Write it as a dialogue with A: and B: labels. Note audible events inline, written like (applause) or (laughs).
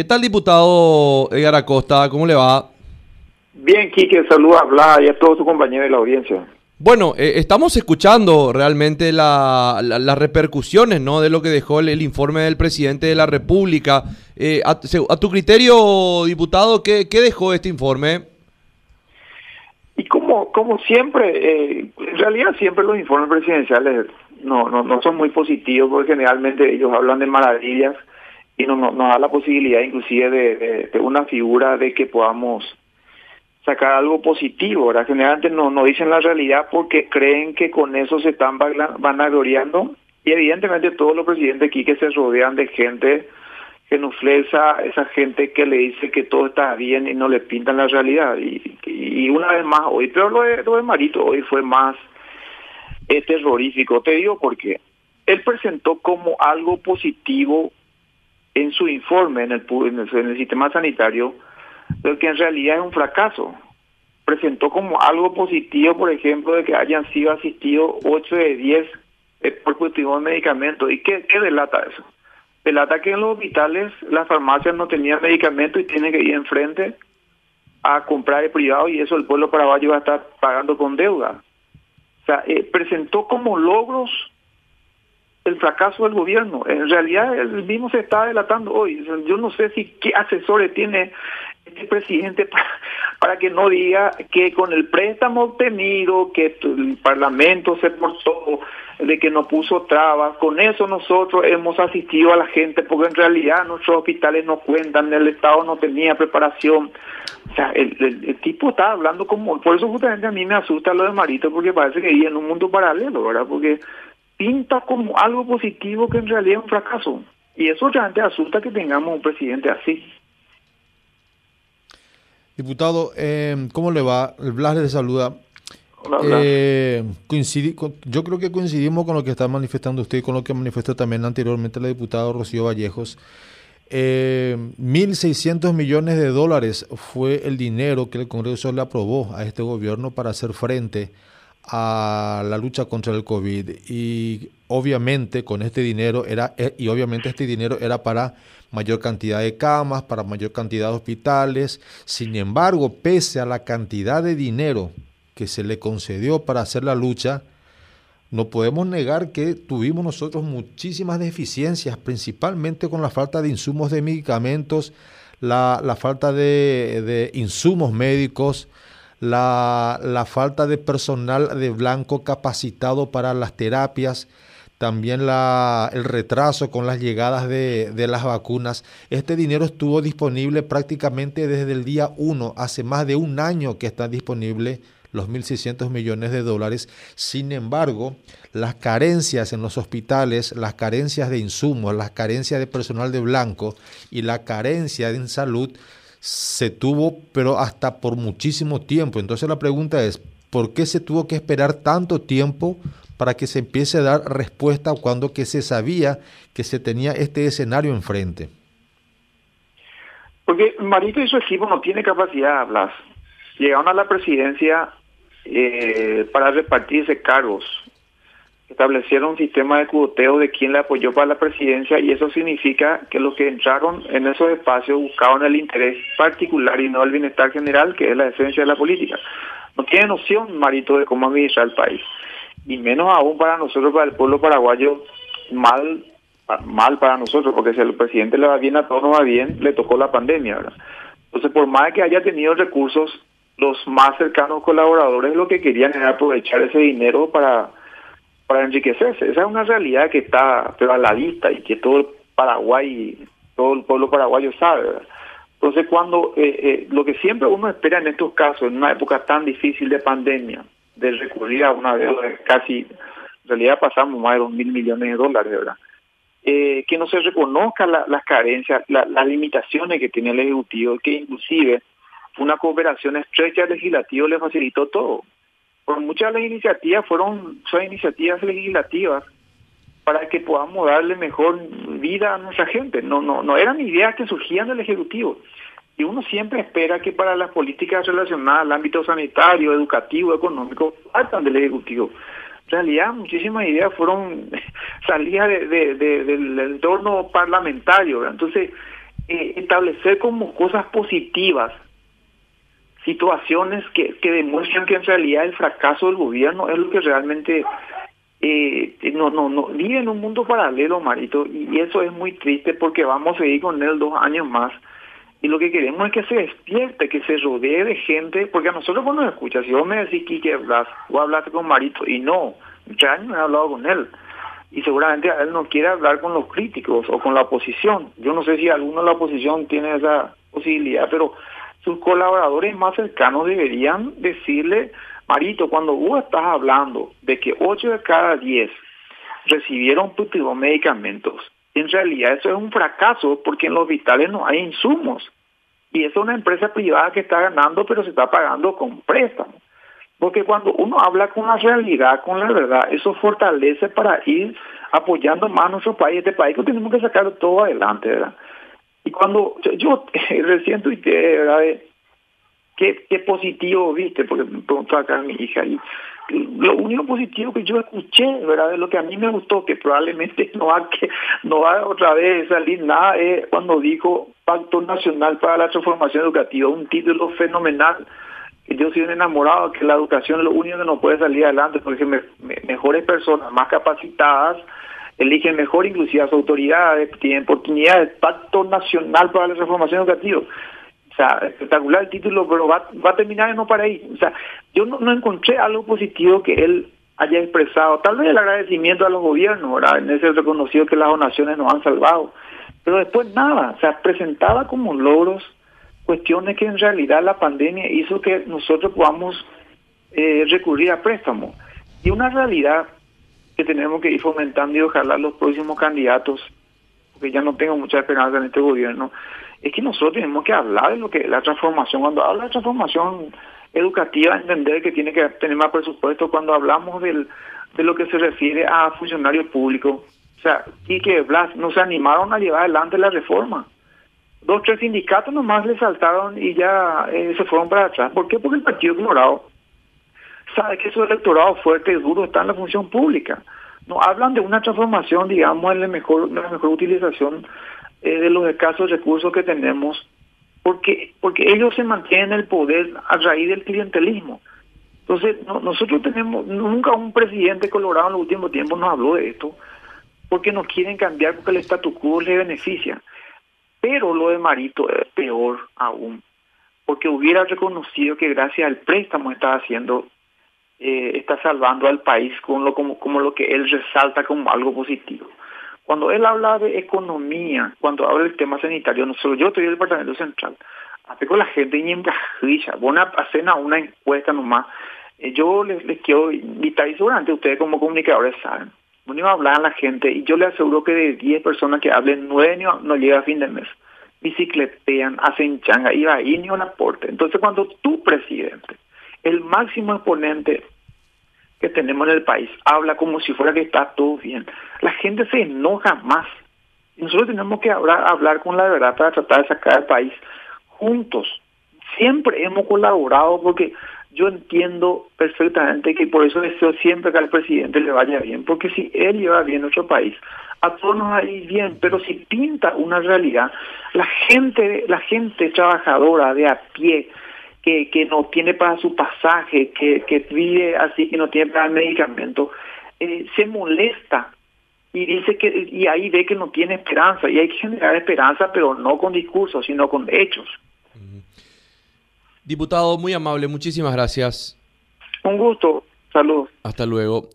A: ¿Qué tal, diputado Edgar Acosta? ¿Cómo le va?
B: Bien, Quique, saluda a Blas y a todos sus compañeros de la audiencia.
A: Bueno, eh, estamos escuchando realmente las repercusiones ¿no? de lo que dejó el, informe del presidente de la República. Eh, a, tu criterio, diputado, ¿qué, dejó este informe?
B: Y como, como siempre, eh, en realidad siempre los informes presidenciales no, no, no son muy positivos porque generalmente ellos hablan de maravillas y no, nos da la posibilidad inclusive de, una figura de que podamos sacar algo positivo, ¿verdad? Generalmente no, no dicen la realidad porque creen que con eso se están vanagloriando y evidentemente todos los presidentes aquí que se rodean de gente genuflesa, esa gente que le dice que todo está bien y no le pintan la realidad. Y, una vez más hoy, pero lo de, lo de Marito hoy fue más eh, terrorífico, te digo porque él presentó como algo positivo en su informe en el, en el, sistema sanitario, lo que en realidad es un fracaso. Presentó como algo positivo, por ejemplo, de que hayan sido asistidos 8 de 10 eh, por positivo de medicamentos. ¿Y qué, qué delata eso? Delata que en los hospitales las farmacias no tenían medicamentos y tienen que ir enfrente a comprar el privado y eso el pueblo paraguayo va a estar pagando con deuda. O sea, eh, presentó como logros el fracaso del gobierno. En realidad él mismo se está delatando hoy. Yo no sé si qué asesores tiene este presidente (laughs) para, que no diga que con el préstamo obtenido, que el Parlamento se portó, de que no puso trabas, con eso nosotros hemos asistido a la gente, porque en realidad nuestros hospitales no cuentan, el Estado no tenía preparación. O sea, el, el, tipo está hablando como... Por eso justamente a mí me asusta lo de Marito, porque parece que vive en un mundo paralelo, ¿verdad? Porque pinta como algo positivo que en realidad es un fracaso. Y eso realmente asusta que tengamos un presidente así.
C: Diputado, eh, ¿cómo le va? El Blas le saluda. Eh, yo creo que coincidimos con lo que está manifestando usted y con lo que manifestó también anteriormente la diputada Rocío Vallejos. Eh, 1.600 millones de dólares fue el dinero que el Congreso le aprobó a este gobierno para hacer frente a la lucha contra el COVID y obviamente con este dinero era eh, y obviamente este dinero era para mayor cantidad de camas, para mayor cantidad de hospitales. Sin embargo, pese a la cantidad de dinero que se le concedió para hacer la lucha, no podemos negar que tuvimos nosotros muchísimas deficiencias, principalmente con la falta de insumos de medicamentos, la, falta de insumos médicos, la, falta de personal de blanco capacitado para las terapias, también la, el retraso con las llegadas de, de, las vacunas. Este dinero estuvo disponible prácticamente desde el día 1, hace más de un año que está disponible los 1.600 millones de dólares. Sin embargo, las carencias en los hospitales, las carencias de insumos, las carencias de personal de blanco y la carencia en salud se tuvo, pero hasta por muchísimo tiempo. Entonces la pregunta es, ¿por qué se tuvo que esperar tanto tiempo para que se empiece a dar respuesta cuando que se sabía que se tenía este escenario enfrente?
B: Porque Marito y su equipo no tiene capacidad, de hablar. Llegaron a la presidencia eh, para repartirse cargos establecieron un sistema de cuoteo de quien le apoyó para la presidencia y eso significa que los que entraron en esos espacios buscaban el interés particular y no el bienestar general, que es la esencia de la política. No tiene noción, Marito, de cómo administrar el país. Y menos aún para nosotros, para el pueblo paraguayo, mal mal para nosotros, porque si al presidente le va bien, a todos nos va bien, le tocó la pandemia, ¿verdad? Entonces, por más que haya tenido recursos, los más cercanos colaboradores lo que querían era aprovechar ese dinero para para enriquecerse. Esa es una realidad que está pero a la vista y que todo el Paraguay, todo el pueblo paraguayo sabe. Entonces, cuando eh, eh, lo que siempre uno espera en estos casos, en una época tan difícil de pandemia, de recurrir a una deuda casi, en realidad pasamos más de dos mil millones de dólares, ¿verdad? Eh, que no se reconozca las carencias, las limitaciones que tiene el Ejecutivo, que inclusive una cooperación estrecha legislativa le facilitó todo muchas de las iniciativas fueron son iniciativas legislativas para que podamos darle mejor vida a nuestra gente. No, no, no eran ideas que surgían del Ejecutivo. Y uno siempre espera que para las políticas relacionadas al ámbito sanitario, educativo, económico, faltan del Ejecutivo. En realidad, muchísimas ideas fueron (laughs) salidas de, del entorno parlamentario. Entonces, eh, establecer como cosas positivas situaciones que, que demuestran que en realidad el fracaso del gobierno es lo que realmente eh, no, no, no, vive en un mundo paralelo, Marito, y eso es muy triste porque vamos a seguir con él dos años más. Y lo que queremos es que se despierte, que se rodee de gente, porque a nosotros cuando nos escuchas, si vos me decís, que hablas, o hablaste con Marito, y no, muchos años he hablado con él, y seguramente él no quiere hablar con los críticos o con la oposición. Yo no sé si alguno de la oposición tiene esa posibilidad, pero sus colaboradores más cercanos deberían decirle, Marito, cuando vos estás hablando de que 8 de cada 10 recibieron medicamentos, en realidad eso es un fracaso porque en los hospitales no hay insumos. Y es una empresa privada que está ganando, pero se está pagando con préstamos. Porque cuando uno habla con la realidad, con la verdad, eso fortalece para ir apoyando más a nuestro país, este país que tenemos que sacar todo adelante, ¿verdad? Y cuando yo, (laughs) recién tuiteé, ¿verdad? Qué, positivo viste, porque me preguntó acá mi hija, y lo único positivo que yo escuché, ¿verdad? Lo que a mí me gustó, que probablemente (laughs) no va, que, no va otra vez salir nada, es cuando dijo Pacto Nacional para la Transformación Educativa, un título fenomenal yo soy un enamorado que la educación es lo único que nos puede salir adelante, porque mejores personas, más capacitadas, eligen mejor inclusive las autoridades, tienen oportunidades, Pacto Nacional para la Transformación Educativa. O sea, espectacular el título, pero va, va a terminar y no para ahí. O sea, yo no, no encontré algo positivo que él haya expresado. Tal vez el agradecimiento a los gobiernos, ¿verdad? En ese reconocido que las donaciones nos han salvado. Pero después nada, o sea, presentaba como logros cuestiones que en realidad la pandemia hizo que nosotros podamos eh, recurrir a préstamos. Y una realidad que tenemos que ir fomentando y ojalá los próximos candidatos, porque ya no tengo mucha esperanza en este gobierno, es que nosotros tenemos que hablar de lo que la transformación, cuando habla de transformación educativa, entender que tiene que tener más presupuesto, cuando hablamos del, de lo que se refiere a funcionarios públicos, o sea, y que Blas no se animaron a llevar adelante la reforma dos, tres sindicatos nomás le saltaron y ya eh, se fueron para atrás. ¿Por qué? Porque el Partido Colorado sabe que su electorado fuerte y duro está en la función pública. No hablan de una transformación, digamos, en la mejor, la mejor utilización eh, de los escasos recursos que tenemos, porque, porque ellos se mantienen el poder a raíz del clientelismo. Entonces, nosotros tenemos, nunca un presidente colorado en los últimos tiempos nos habló de esto, porque no quieren cambiar porque el statu quo le beneficia. Pero lo de Marito es peor aún, porque hubiera reconocido que gracias al préstamo está haciendo, eh, está salvando al país con lo, como, como lo que él resalta como algo positivo. Cuando él habla de economía, cuando habla del tema sanitario, no solo yo estoy en el Departamento Central, hace con la gente y en van a hacer una encuesta nomás. Eh, yo les, les quiero invitar, y seguramente ustedes como comunicadores saben, uno a hablar a la gente y yo le aseguro que de 10 personas que hablen, 9 no, llega a fin de mes. Bicicletean, hacen changa, y ahí ni un aporte. Entonces cuando tu presidente, el máximo exponente que tenemos en el país, habla como si fuera que está todo bien, la gente se enoja más. Nosotros tenemos que hablar, hablar con la verdad para tratar de sacar al país juntos. Siempre hemos colaborado porque yo entiendo perfectamente que por eso deseo siempre que al presidente le vaya bien, porque si él lleva bien nuestro país, a todos nos va a ir bien, pero si pinta una realidad, la gente, la gente trabajadora de a pie, que, que no tiene para su pasaje, que, que vive así, que no tiene para el medicamento, eh, se molesta y dice que y ahí ve que no tiene esperanza y hay que generar esperanza pero no con discursos sino con hechos
A: Diputado, muy amable, muchísimas gracias.
B: Un gusto, saludos.
A: Hasta luego.